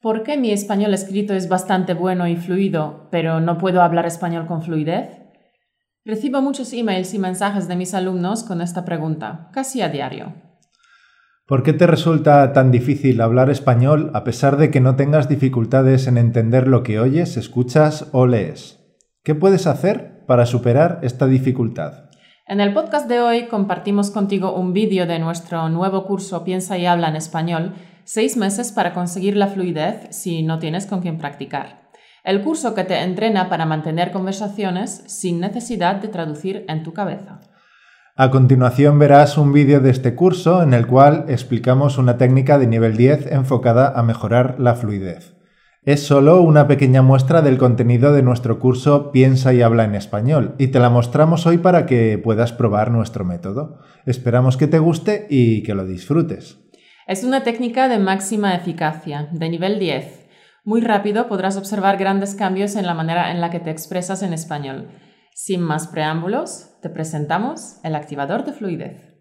¿Por qué mi español escrito es bastante bueno y fluido, pero no puedo hablar español con fluidez? Recibo muchos emails y mensajes de mis alumnos con esta pregunta, casi a diario. ¿Por qué te resulta tan difícil hablar español a pesar de que no tengas dificultades en entender lo que oyes, escuchas o lees? ¿Qué puedes hacer para superar esta dificultad? En el podcast de hoy compartimos contigo un vídeo de nuestro nuevo curso Piensa y habla en español seis meses para conseguir la fluidez si no tienes con quién practicar. El curso que te entrena para mantener conversaciones sin necesidad de traducir en tu cabeza. A continuación verás un vídeo de este curso en el cual explicamos una técnica de nivel 10 enfocada a mejorar la fluidez. Es solo una pequeña muestra del contenido de nuestro curso Piensa y habla en español y te la mostramos hoy para que puedas probar nuestro método. Esperamos que te guste y que lo disfrutes. Es una técnica de máxima eficacia, de nivel 10. Muy rápido podrás observar grandes cambios en la manera en la que te expresas en español. Sin más preámbulos, te presentamos el activador de fluidez.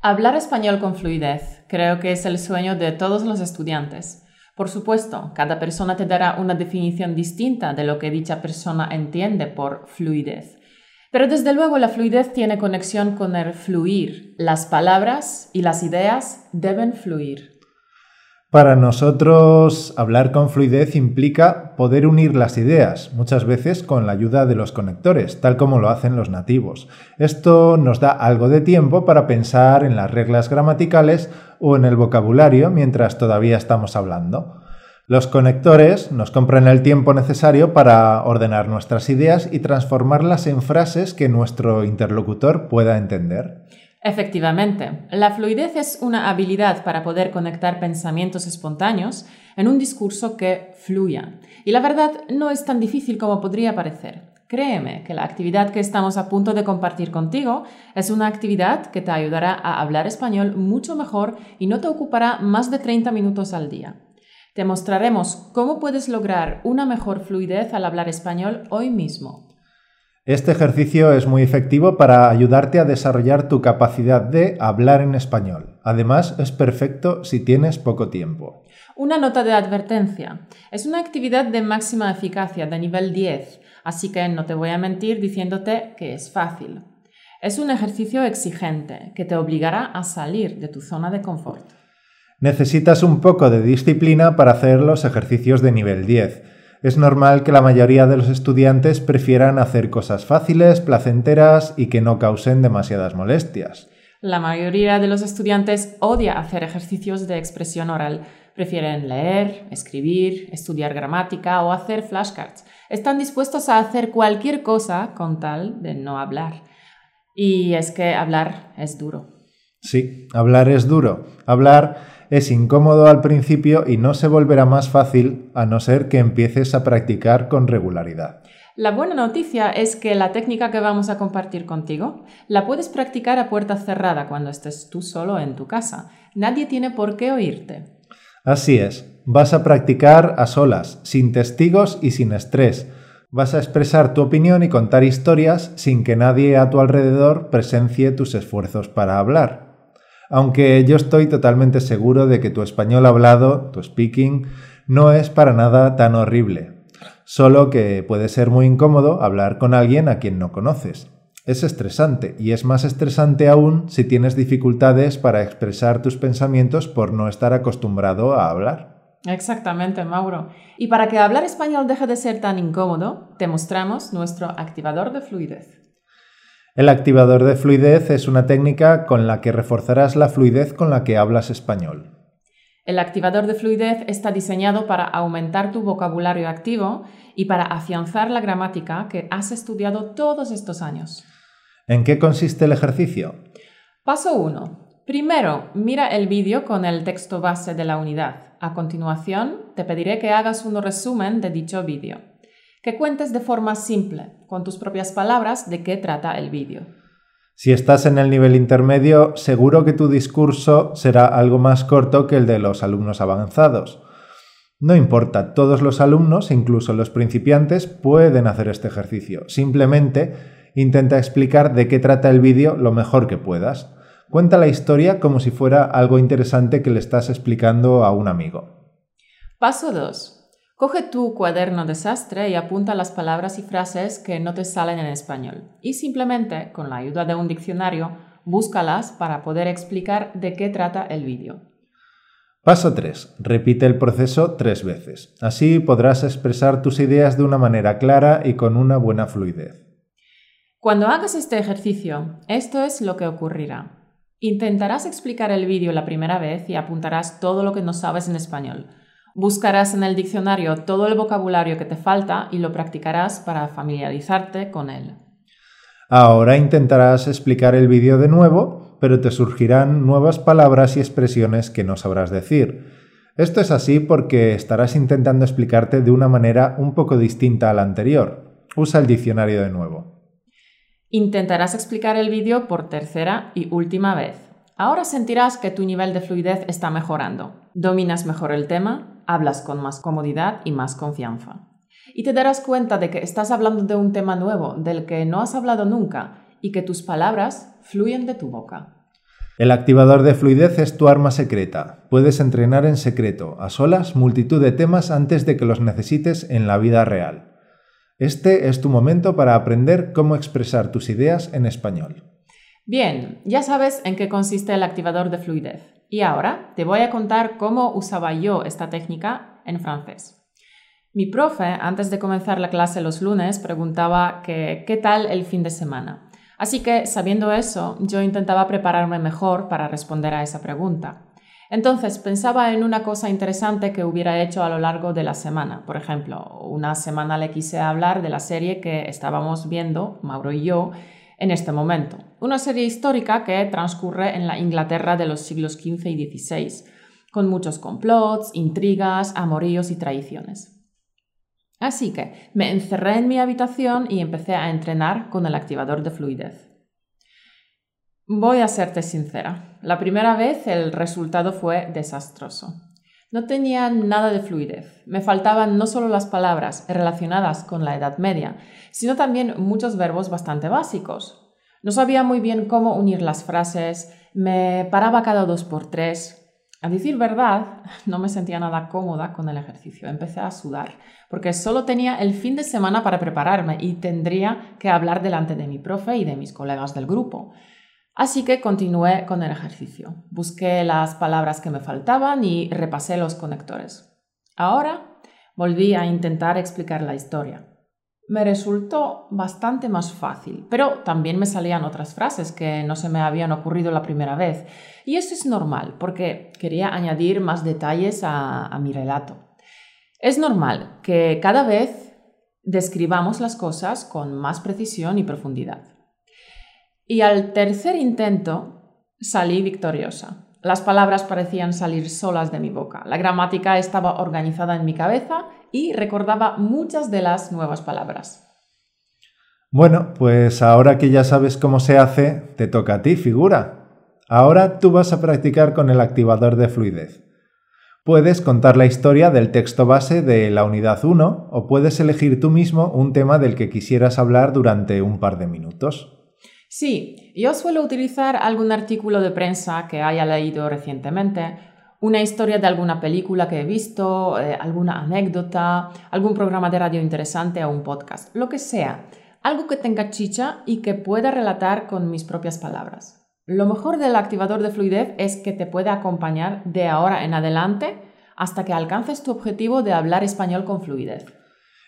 Hablar español con fluidez creo que es el sueño de todos los estudiantes. Por supuesto, cada persona te dará una definición distinta de lo que dicha persona entiende por fluidez. Pero desde luego la fluidez tiene conexión con el fluir. Las palabras y las ideas deben fluir. Para nosotros, hablar con fluidez implica poder unir las ideas, muchas veces con la ayuda de los conectores, tal como lo hacen los nativos. Esto nos da algo de tiempo para pensar en las reglas gramaticales o en el vocabulario mientras todavía estamos hablando. Los conectores nos compran el tiempo necesario para ordenar nuestras ideas y transformarlas en frases que nuestro interlocutor pueda entender. Efectivamente, la fluidez es una habilidad para poder conectar pensamientos espontáneos en un discurso que fluya. Y la verdad no es tan difícil como podría parecer. Créeme que la actividad que estamos a punto de compartir contigo es una actividad que te ayudará a hablar español mucho mejor y no te ocupará más de 30 minutos al día. Te mostraremos cómo puedes lograr una mejor fluidez al hablar español hoy mismo. Este ejercicio es muy efectivo para ayudarte a desarrollar tu capacidad de hablar en español. Además, es perfecto si tienes poco tiempo. Una nota de advertencia. Es una actividad de máxima eficacia, de nivel 10, así que no te voy a mentir diciéndote que es fácil. Es un ejercicio exigente que te obligará a salir de tu zona de confort. Necesitas un poco de disciplina para hacer los ejercicios de nivel 10. Es normal que la mayoría de los estudiantes prefieran hacer cosas fáciles, placenteras y que no causen demasiadas molestias. La mayoría de los estudiantes odia hacer ejercicios de expresión oral. Prefieren leer, escribir, estudiar gramática o hacer flashcards. Están dispuestos a hacer cualquier cosa con tal de no hablar. Y es que hablar es duro. Sí, hablar es duro. Hablar es incómodo al principio y no se volverá más fácil a no ser que empieces a practicar con regularidad. La buena noticia es que la técnica que vamos a compartir contigo la puedes practicar a puerta cerrada cuando estés tú solo en tu casa. Nadie tiene por qué oírte. Así es, vas a practicar a solas, sin testigos y sin estrés. Vas a expresar tu opinión y contar historias sin que nadie a tu alrededor presencie tus esfuerzos para hablar. Aunque yo estoy totalmente seguro de que tu español hablado, tu speaking, no es para nada tan horrible. Solo que puede ser muy incómodo hablar con alguien a quien no conoces. Es estresante y es más estresante aún si tienes dificultades para expresar tus pensamientos por no estar acostumbrado a hablar. Exactamente, Mauro. Y para que hablar español deje de ser tan incómodo, te mostramos nuestro activador de fluidez. El activador de fluidez es una técnica con la que reforzarás la fluidez con la que hablas español. El activador de fluidez está diseñado para aumentar tu vocabulario activo y para afianzar la gramática que has estudiado todos estos años. ¿En qué consiste el ejercicio? Paso 1. Primero, mira el vídeo con el texto base de la unidad. A continuación, te pediré que hagas un resumen de dicho vídeo que cuentes de forma simple, con tus propias palabras, de qué trata el vídeo. Si estás en el nivel intermedio, seguro que tu discurso será algo más corto que el de los alumnos avanzados. No importa, todos los alumnos, incluso los principiantes, pueden hacer este ejercicio. Simplemente intenta explicar de qué trata el vídeo lo mejor que puedas. Cuenta la historia como si fuera algo interesante que le estás explicando a un amigo. Paso 2. Coge tu cuaderno desastre y apunta las palabras y frases que no te salen en español. Y simplemente, con la ayuda de un diccionario, búscalas para poder explicar de qué trata el vídeo. Paso 3. Repite el proceso tres veces. Así podrás expresar tus ideas de una manera clara y con una buena fluidez. Cuando hagas este ejercicio, esto es lo que ocurrirá. Intentarás explicar el vídeo la primera vez y apuntarás todo lo que no sabes en español Buscarás en el diccionario todo el vocabulario que te falta y lo practicarás para familiarizarte con él. Ahora intentarás explicar el vídeo de nuevo, pero te surgirán nuevas palabras y expresiones que no sabrás decir. Esto es así porque estarás intentando explicarte de una manera un poco distinta a la anterior. Usa el diccionario de nuevo. Intentarás explicar el vídeo por tercera y última vez. Ahora sentirás que tu nivel de fluidez está mejorando. Dominas mejor el tema, hablas con más comodidad y más confianza. Y te darás cuenta de que estás hablando de un tema nuevo, del que no has hablado nunca, y que tus palabras fluyen de tu boca. El activador de fluidez es tu arma secreta. Puedes entrenar en secreto, a solas, multitud de temas antes de que los necesites en la vida real. Este es tu momento para aprender cómo expresar tus ideas en español. Bien, ya sabes en qué consiste el activador de fluidez. Y ahora te voy a contar cómo usaba yo esta técnica en francés. Mi profe, antes de comenzar la clase los lunes, preguntaba qué tal el fin de semana. Así que, sabiendo eso, yo intentaba prepararme mejor para responder a esa pregunta. Entonces pensaba en una cosa interesante que hubiera hecho a lo largo de la semana. Por ejemplo, una semana le quise hablar de la serie que estábamos viendo, Mauro y yo, en este momento. Una serie histórica que transcurre en la Inglaterra de los siglos XV y XVI, con muchos complots, intrigas, amoríos y traiciones. Así que me encerré en mi habitación y empecé a entrenar con el activador de fluidez. Voy a serte sincera, la primera vez el resultado fue desastroso. No tenía nada de fluidez. Me faltaban no solo las palabras relacionadas con la Edad Media, sino también muchos verbos bastante básicos. No sabía muy bien cómo unir las frases, me paraba cada dos por tres. A decir verdad, no me sentía nada cómoda con el ejercicio. Empecé a sudar, porque solo tenía el fin de semana para prepararme y tendría que hablar delante de mi profe y de mis colegas del grupo. Así que continué con el ejercicio. Busqué las palabras que me faltaban y repasé los conectores. Ahora volví a intentar explicar la historia. Me resultó bastante más fácil, pero también me salían otras frases que no se me habían ocurrido la primera vez. Y eso es normal, porque quería añadir más detalles a, mi relato. Es normal que cada vez describamos las cosas con más precisión y profundidad. Y al tercer intento salí victoriosa. Las palabras parecían salir solas de mi boca. La gramática estaba organizada en mi cabeza y recordaba muchas de las nuevas palabras. Bueno, pues ahora que ya sabes cómo se hace, te toca a ti, figura. Ahora tú vas a practicar con el activador de fluidez. Puedes contar la historia del texto base de la unidad 1 o puedes elegir tú mismo un tema del que quisieras hablar durante un par de minutos. Sí, yo suelo utilizar algún artículo de prensa que haya leído recientemente, una historia de alguna película que he visto, eh, alguna anécdota, algún programa de radio interesante o un podcast, lo que sea, algo que tenga chicha y que pueda relatar con mis propias palabras. Lo mejor del activador de fluidez es que te puede acompañar de ahora en adelante hasta que alcances tu objetivo de hablar español con fluidez.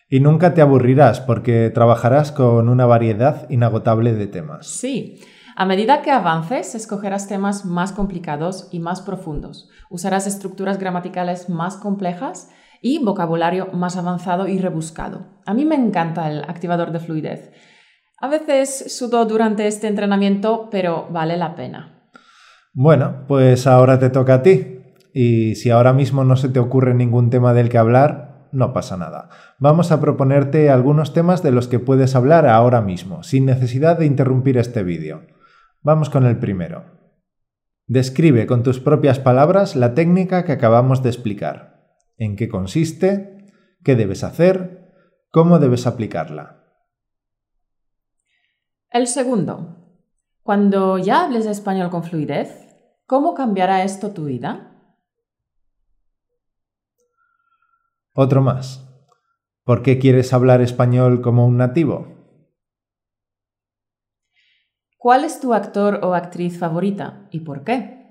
Y nunca te aburrirás porque trabajarás con una variedad inagotable de temas. Sí. A medida que avances, escogerás temas más complicados y más profundos. Usarás estructuras gramaticales más complejas y vocabulario más avanzado y rebuscado. A mí me encanta el activador de fluidez. A veces sudo durante este entrenamiento, pero vale la pena. Bueno, pues ahora te toca a ti. Y si ahora mismo no se te ocurre ningún tema del que hablar, no pasa nada. Vamos a proponerte algunos temas de los que puedes hablar ahora mismo, sin necesidad de interrumpir este vídeo. Vamos con el primero. Describe con tus propias palabras la técnica que acabamos de explicar. ¿En qué consiste? ¿Qué debes hacer? ¿Cómo debes aplicarla? El segundo. Cuando ya hables español con fluidez, ¿cómo cambiará esto tu vida? Otro más. ¿Por qué quieres hablar español como un nativo? ¿Cuál es tu actor o actriz favorita y por qué?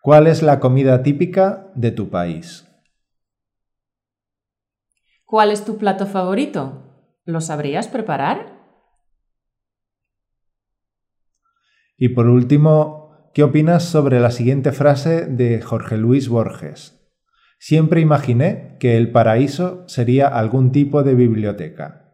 ¿Cuál es la comida típica de tu país? ¿Cuál es tu plato favorito? ¿Lo sabrías preparar? Y por último, ¿qué opinas sobre la siguiente frase de Jorge Luis Borges? Siempre imaginé que el paraíso sería algún tipo de biblioteca.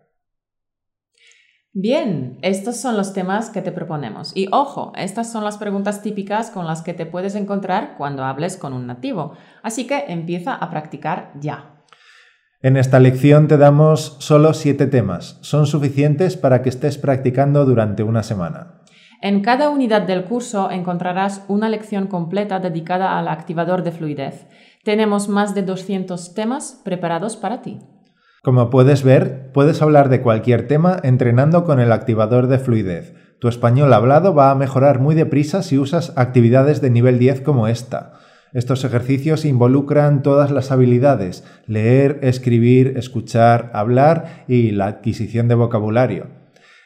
Bien, estos son los temas que te proponemos. Y ojo, estas son las preguntas típicas con las que te puedes encontrar cuando hables con un nativo. Así que empieza a practicar ya. En esta lección te damos solo siete temas. Son suficientes para que estés practicando durante una semana. En cada unidad del curso encontrarás una lección completa dedicada al activador de fluidez. Tenemos más de 200 temas preparados para ti. Como puedes ver, puedes hablar de cualquier tema entrenando con el activador de fluidez. Tu español hablado va a mejorar muy deprisa si usas actividades de nivel 10 como esta. Estos ejercicios involucran todas las habilidades, leer, escribir, escuchar, hablar y la adquisición de vocabulario.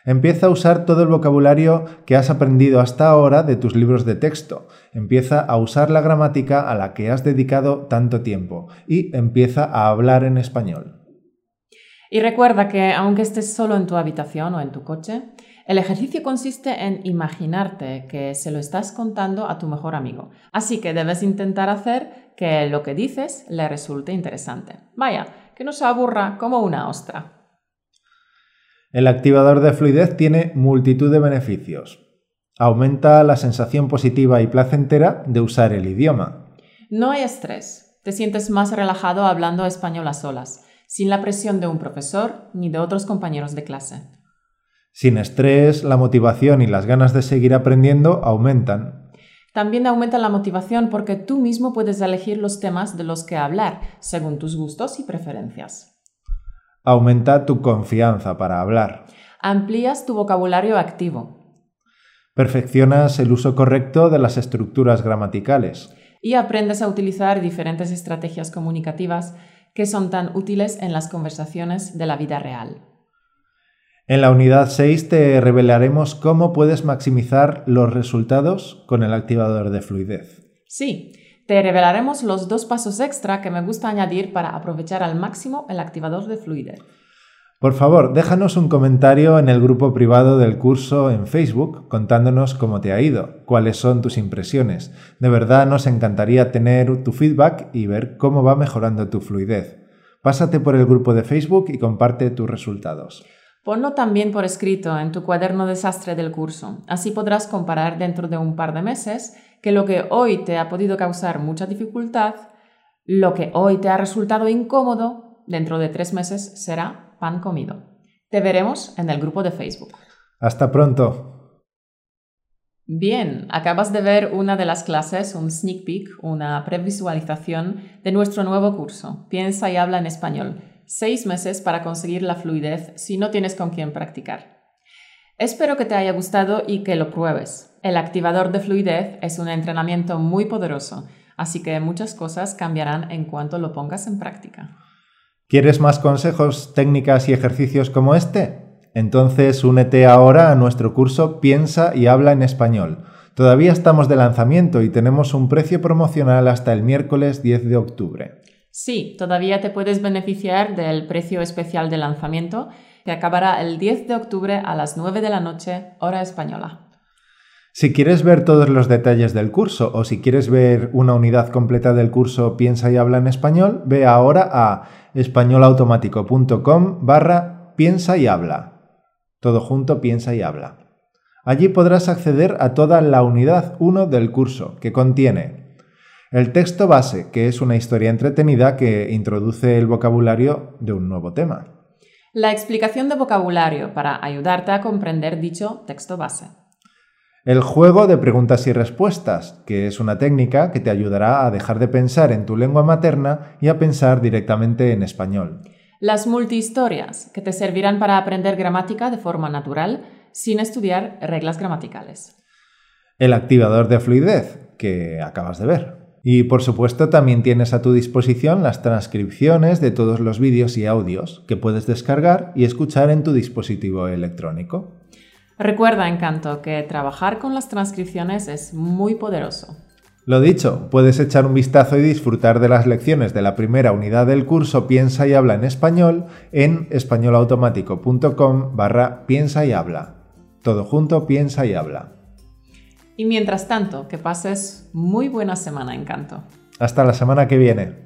Empieza a usar todo el vocabulario que has aprendido hasta ahora de tus libros de texto. Empieza a usar la gramática a la que has dedicado tanto tiempo y empieza a hablar en español. Y recuerda que aunque estés solo en tu habitación o en tu coche, el ejercicio consiste en imaginarte que se lo estás contando a tu mejor amigo. Así que debes intentar hacer que lo que dices le resulte interesante. Vaya, que no se aburra como una ostra. El activador de fluidez tiene multitud de beneficios. Aumenta la sensación positiva y placentera de usar el idioma. No hay estrés. Te sientes más relajado hablando español a solas sin la presión de un profesor ni de otros compañeros de clase. Sin estrés, la motivación y las ganas de seguir aprendiendo aumentan. También aumenta la motivación porque tú mismo puedes elegir los temas de los que hablar, según tus gustos y preferencias. Aumenta tu confianza para hablar. Amplías tu vocabulario activo. Perfeccionas el uso correcto de las estructuras gramaticales. Y aprendes a utilizar diferentes estrategias comunicativas que son tan útiles en las conversaciones de la vida real. En la unidad 6 te revelaremos cómo puedes maximizar los resultados con el activador de fluidez. Sí, te revelaremos los dos pasos extra que me gusta añadir para aprovechar al máximo el activador de fluidez. Por favor, déjanos un comentario en el grupo privado del curso en Facebook contándonos cómo te ha ido, cuáles son tus impresiones. De verdad nos encantaría tener tu feedback y ver cómo va mejorando tu fluidez. Pásate por el grupo de Facebook y comparte tus resultados. Ponlo también por escrito en tu cuaderno desastre del curso. Así podrás comparar dentro de un par de meses que lo que hoy te ha podido causar mucha dificultad, lo que hoy te ha resultado incómodo, dentro de tres meses será pan comido. Te veremos en el grupo de Facebook. Hasta pronto. Bien, acabas de ver una de las clases, un sneak peek, una previsualización de nuestro nuevo curso, Piensa y habla en español. Seis meses para conseguir la fluidez si no tienes con quién practicar. Espero que te haya gustado y que lo pruebes. El activador de fluidez es un entrenamiento muy poderoso, así que muchas cosas cambiarán en cuanto lo pongas en práctica. ¿Quieres más consejos, técnicas y ejercicios como este? Entonces únete ahora a nuestro curso Piensa y habla en español. Todavía estamos de lanzamiento y tenemos un precio promocional hasta el miércoles 10 de octubre. Sí, todavía te puedes beneficiar del precio especial de lanzamiento que acabará el 10 de octubre a las 9 de la noche, hora española. Si quieres ver todos los detalles del curso o si quieres ver una unidad completa del curso Piensa y habla en español, ve ahora a españolautomático.com barra piensa y habla. Todo junto piensa y habla. Allí podrás acceder a toda la unidad 1 del curso, que contiene el texto base, que es una historia entretenida que introduce el vocabulario de un nuevo tema. La explicación de vocabulario para ayudarte a comprender dicho texto base el juego de preguntas y respuestas, que es una técnica que te ayudará a dejar de pensar en tu lengua materna y a pensar directamente en español. Las multihistorias, que te servirán para aprender gramática de forma natural sin estudiar reglas gramaticales. El activador de fluidez, que acabas de ver. Y por supuesto también tienes a tu disposición las transcripciones de todos los vídeos y audios que puedes descargar y escuchar en tu dispositivo electrónico. Recuerda, Encanto, que trabajar con las transcripciones es muy poderoso. Lo dicho, puedes echar un vistazo y disfrutar de las lecciones de la primera unidad del curso Piensa y habla en español en españolautomático.com barra piensa y habla. Todo junto, piensa y habla. Y mientras tanto, que pases muy buena semana, Encanto. Hasta la semana que viene.